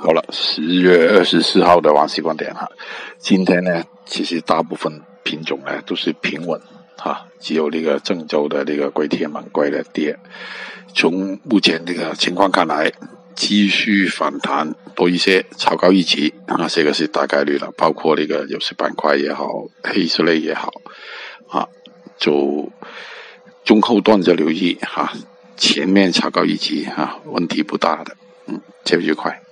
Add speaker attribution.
Speaker 1: 好了，十月二十四号的王西观点哈，今天呢，其实大部分品种呢都是平稳哈，只有那个郑州的那个龟铁蛮龟的跌。从目前这个情况看来，继续反弹多一些，超高一级啊，这个是大概率了。包括那个有色板块也好，黑色类也好啊，就中后段就留意哈，前面超高一级哈，问题不大的，嗯，这一块。